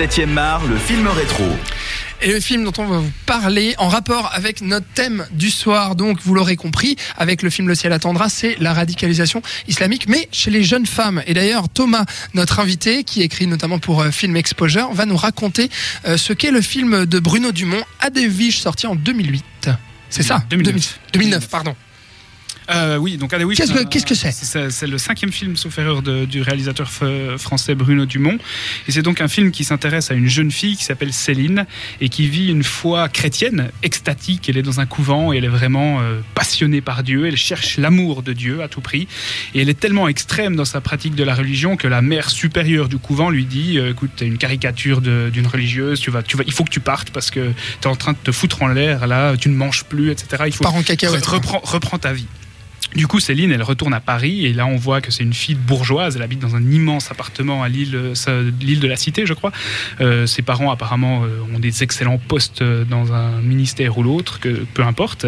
7e art, le film rétro. Et le film dont on va vous parler en rapport avec notre thème du soir, donc vous l'aurez compris, avec le film Le ciel attendra, c'est la radicalisation islamique, mais chez les jeunes femmes. Et d'ailleurs, Thomas, notre invité, qui écrit notamment pour euh, Film Exposure, va nous raconter euh, ce qu'est le film de Bruno Dumont, Adevige, sorti en 2008. C'est ça? 2009. 2009, pardon. Euh, oui, donc oui, Qu'est-ce c'est que- c'est c'est C'est le cinquième film, sauf erreur, de- du réalisateur français Bruno Dumont. Et c'est donc un film qui s'intéresse à une jeune fille qui s'appelle Céline et qui vit une foi chrétienne extatique. Elle est dans un couvent et elle est vraiment euh, passionnée par Dieu. Elle cherche l'amour de Dieu à tout prix. Et elle est tellement extrême dans sa pratique de la religion que la mère supérieure du couvent lui dit euh, Écoute, t'es une caricature d'une religieuse, tu vas, tu vas, il faut que tu partes parce que t'es en train de te foutre en l'air, là, tu ne manges plus, etc. Il faut Part en cacahuète. Re- reprends, reprends ta vie. Du coup, Céline, elle retourne à Paris et là, on voit que c'est une fille bourgeoise. Elle habite dans un immense appartement à l'île, euh, l'île de la Cité, je crois. Euh, ses parents, apparemment, euh, ont des excellents postes euh, dans un ministère ou l'autre, que peu importe.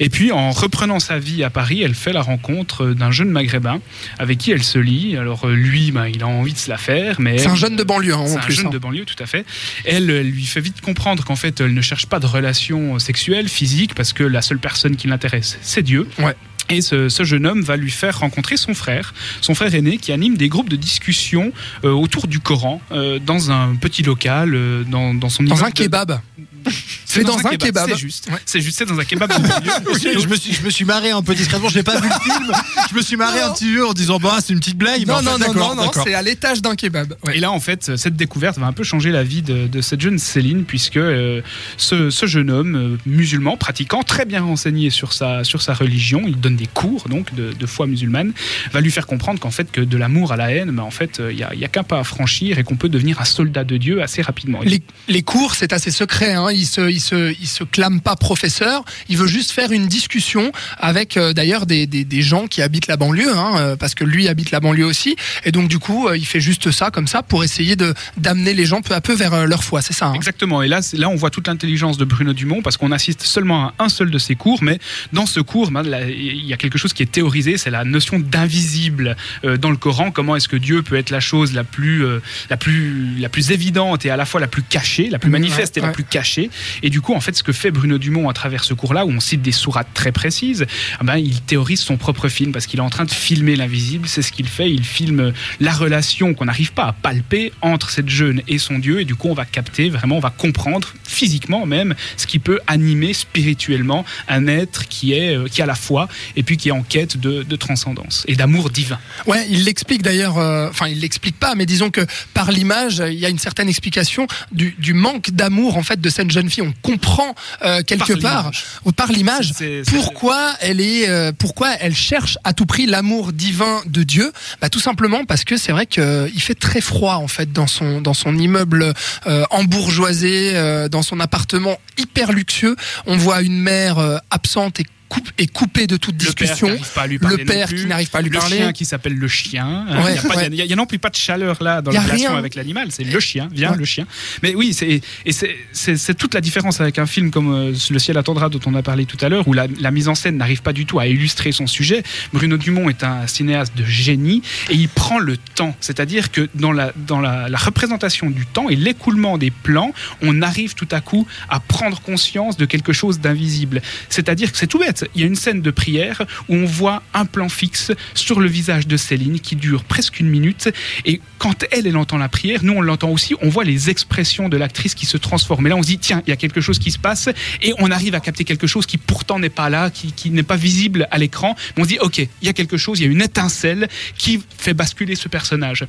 Et puis, en reprenant sa vie à Paris, elle fait la rencontre d'un jeune maghrébin avec qui elle se lie. Alors, lui, ben, il a envie de se la faire, mais C'est un jeune de banlieue, hein, c'est en un plus. jeune hein. de banlieue, tout à fait. Elle, elle lui fait vite comprendre qu'en fait, elle ne cherche pas de relation sexuelle, physique, parce que la seule personne qui l'intéresse, c'est Dieu. Ouais. Et ce, ce jeune homme va lui faire rencontrer son frère, son frère aîné, qui anime des groupes de discussion euh, autour du Coran, euh, dans un petit local, euh, dans, dans son Dans un de- kebab. C'est dans un kebab. C'est juste. Ouais. C'est juste, c'est dans un kebab je, me suis, je me suis marré un peu discrètement, je n'ai pas vu le film. Je me suis marré un petit peu en disant bah c'est une petite blague. mais Non, en fait, non, non, non, c'est à l'étage d'un kebab. Ouais. Et là, en fait, cette découverte va un peu changer la vie de, de cette jeune Céline, puisque euh, ce, ce jeune homme euh, musulman, pratiquant, très bien renseigné sur sa, sur sa religion, il donne des cours donc de, de foi musulmane, va lui faire comprendre qu'en fait, que de l'amour à la haine, mais en fait, euh, il n'y a, y a qu'un pas à franchir et qu'on peut devenir un soldat de Dieu assez rapidement. Les, les cours, c'est assez secret. Hein. Se, se, il se clame pas professeur. Il veut juste faire une discussion avec euh, d'ailleurs des, des, des gens qui habitent la banlieue, hein, euh, parce que lui habite la banlieue aussi. Et donc du coup, euh, il fait juste ça comme ça pour essayer de d'amener les gens peu à peu vers leur foi. C'est ça. Hein? Exactement. Et là, là, on voit toute l'intelligence de Bruno Dumont parce qu'on assiste seulement à un seul de ses cours, mais dans ce cours, ben, il y a quelque chose qui est théorisé, c'est la notion d'invisible euh, dans le Coran. Comment est-ce que Dieu peut être la chose la plus, euh, la plus, la plus évidente et à la fois la plus cachée, la plus Ouais, manifeste et la ouais. plus cachée? Et du coup, en fait, ce que fait Bruno Dumont à travers ce cours-là, où on cite des sourates très précises, ah ben, il théorise son propre film parce qu'il est en train de filmer l'invisible. C'est ce qu'il fait. Il filme la relation qu'on n'arrive pas à palper entre cette jeune et son Dieu. Et du coup, on va capter vraiment, on va comprendre physiquement même ce qui peut animer spirituellement un être qui est euh, qui a la foi et puis qui est en quête de, transcendance et d'amour divin. Ouais, il l'explique d'ailleurs. euh, Enfin, il l'explique pas, mais disons que par l'image, il y a une certaine explication du, manque d'amour en fait de cette jeune fille. Comprend euh, quelque Par part ou par l'image pourquoi elle est, euh, pourquoi elle cherche à tout prix l'amour divin de Dieu? Bah, tout simplement parce que c'est vrai qu'il fait très froid en fait dans son dans son immeuble euh, embourgeoisé, euh, dans son appartement hyper luxueux. On voit une mère euh, absente et, coupe, et coupée de toute Le père qui discussion. n'arrive pas à lui parler Le père qui n'arrive pas à lui le parler. chien qui s'appelle le chien. Euh, Ouais, Il n'y a, ouais. non plus pas de chaleur là dans la relation rien. avec l'animal. C'est le chien, viens Ouais. le chien. Mais oui, c'est et toute la différence avec un film comme euh, Le ciel attendra dont on a parlé tout à l'heure, où la, la mise en scène n'arrive pas du tout à illustrer son sujet. Bruno Dumont est un cinéaste de génie et il prend le temps. C'est-à-dire que dans la dans la, la représentation du temps et l'écoulement des plans, on arrive tout à coup à prendre conscience de quelque chose d'invisible. C'est-à-dire que c'est tout bête. Il y a une scène de prière où on voit un plan fixe sur le visage de Céline qui dure presque une minute. Et quand elle, elle entend la prière, nous, on l'entend aussi, on voit les expressions de l'actrice qui se transforment. Et là, on se dit, tiens, il y a quelque chose qui se passe. Et on arrive à capter quelque chose qui pourtant n'est pas là, qui, qui n'est pas visible à l'écran. On se dit, OK, il y a quelque chose, il y a une étincelle qui fait basculer ce personnage.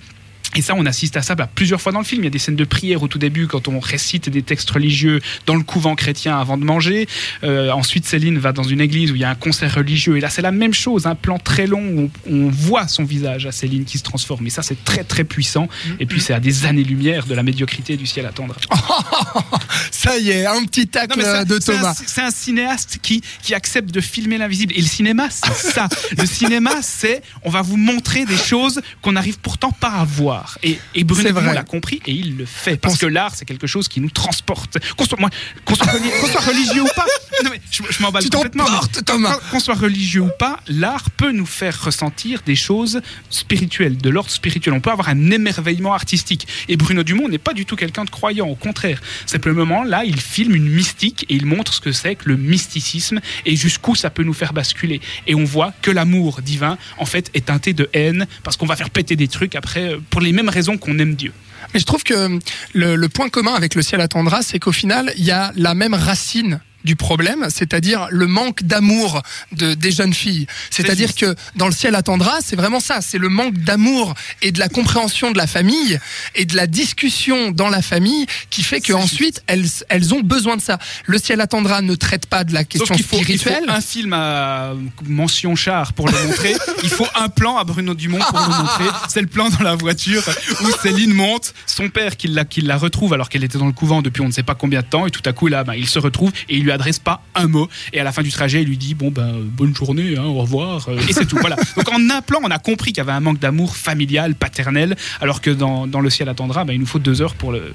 Et ça, on assiste à ça bah, plusieurs fois dans le film. Il y a des scènes de prière au tout début quand on récite des textes religieux dans le couvent chrétien avant de manger. Euh, ensuite, Céline va dans une église où il y a un concert religieux. Et là, c'est la même chose, un plan très long où on, voit son visage à Céline qui se transforme. Et ça, c'est très, très puissant. Et puis, c'est à des années-lumière de la médiocrité du ciel à tendre. Ça y est, un petit tacle un- de c'est un- Thomas. C'est un, cinéaste qui, qui accepte de filmer l'invisible. Et le cinéma, c'est ça. le cinéma, c'est on va vous montrer des choses qu'on n'arrive pourtant pas à voir. L'art. Et, et Bruno C'est Dumont vrai. l'a compris et il le fait. Parce que l'art, c'est quelque chose qui nous transporte. Qu'on soit, moi, qu'on soit, reli- qu'on soit religieux ou pas. Non, mais je, je m'emballe complètement. Thomas. Qu'on soit religieux ou pas, l'art peut nous faire ressentir des choses spirituelles, de l'ordre spirituel. On peut avoir un émerveillement artistique. Et Bruno Dumont n'est pas du tout quelqu'un de croyant. Au contraire, simplement là, il filme une mystique et il montre ce que c'est que le mysticisme et jusqu'où ça peut nous faire basculer. Et on voit que l'amour divin, en fait, est teinté de haine parce qu'on va faire péter des trucs après euh, pour les mêmes raisons qu'on aime Dieu. Mais je trouve que le, le point commun avec le ciel attendra, c'est qu'au final, il y a la même racine du problème, c'est-à-dire le manque d'amour de, des jeunes filles. C'est-à-dire que dans le ciel attendra, c'est vraiment ça, c'est le manque d'amour et de la compréhension de la famille et de la discussion dans la famille qui fait que C'est ensuite elles, elles ont besoin de ça. Le ciel attendra ne traite pas de la question qu'il faut, il faut spirituelle. un film à mention char pour le montrer. il faut un plan à Bruno Dumont pour le montrer. C'est le plan dans la voiture où Céline monte, son père qui la, qui la retrouve alors qu'elle était dans le couvent depuis on ne sait pas combien de temps et tout à coup là, ben, il se retrouve et il lui adresse pas un mot et à la fin du trajet il lui dit bon ben bonne journée, hein, au revoir euh, et c'est tout. Voilà. Donc en un plan on a compris qu'il y avait un manque d'amour familial, paternel, alors que dans, dans le ciel attendra, ben, il nous faut deux heures pour le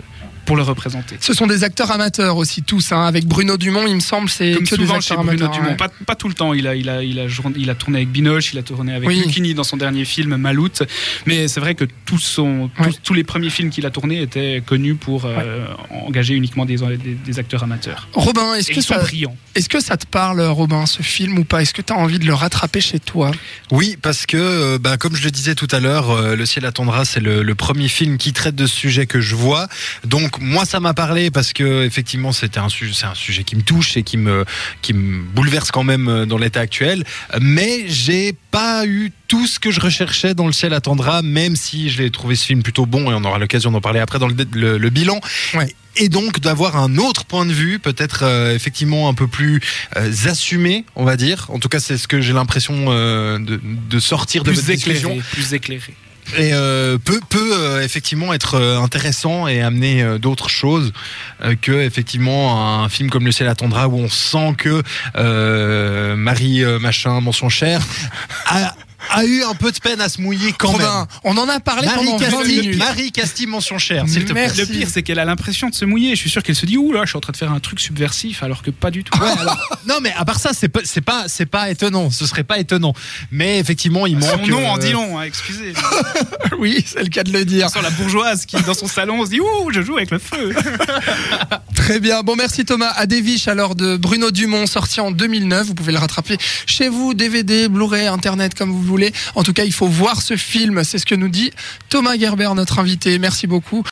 pour le représenter. Ce sont des acteurs amateurs aussi tous, hein. avec Bruno Dumont, il me semble, c'est Comme que des souvent chez acteurs Bruno amateurs. Dumont, ouais. pas, pas tout le temps. Il a, il, a, il, a, journ- il a tourné avec Binoche, il a tourné avec Oui. Lucchini dans son dernier film Maloute. Mais c'est vrai que tous, son, tous, Ouais. tous les premiers films qu'il a tournés étaient connus pour euh, engager uniquement des, des, des acteurs amateurs. Robin, est-ce que ils sont ça, brillants. est-ce que ça te parle, Robin, ce film ou pas? Est-ce que tu as envie de le rattraper chez toi? Oui, parce que, euh, bah, comme je le disais tout à l'heure, euh, Le ciel attendra, c'est le, le premier film qui traite de ce sujet que je vois. Donc, moi, ça m'a parlé parce que, effectivement, c'était un sujet, c'est un sujet qui me touche et qui me, qui me bouleverse quand même euh, dans l'état actuel. Mais j'ai pas eu tout ce que je recherchais dans Le ciel attendra, même si je l'ai trouvé ce film plutôt bon et on aura l'occasion d'en parler après dans le, le- le bilan. Ouais. Et donc d'avoir un autre point de vue, peut-être euh, effectivement un peu plus euh, assumé, on va dire. En tout cas, c'est ce que j'ai l'impression euh, de, de sortir de Plus votre discussion éclairés, plus éclairés. Et euh, peut peut euh, effectivement être euh, intéressant et amener d'autres choses que effectivement un film comme Le ciel attendra où on sent que Marie machin mention cher a, a eu un peu de peine à se mouiller quand Robin, même. on en a parlé Marie pendant 20 Castille, minutes. Marie Castille mention cher, s'il te plaît. Le pire, c'est qu'elle a l'impression de se mouiller. Je suis sûr qu'elle se dit Ouh là, je suis en train de faire un truc subversif, alors que pas du tout. Ouais, alors, non mais à part ça, c'est pas c'est pas c'est pas étonnant. Ce serait pas étonnant. Mais effectivement, il manque. Son nom en euh, dit long, hein, excusez. Oui, c'est le cas de le dire. Sur la bourgeoise qui, dans son salon, se dit Ouh, je joue avec le feu. Très bien. Bon, merci Thomas. À Deviche, alors de Bruno Dumont, sorti en 2009. Vous pouvez le rattraper chez vous, DVD, Blu-ray, Internet, comme vous En tout cas, il faut voir ce film. C'est ce que nous dit Thomas Gerber, notre invité. Merci beaucoup.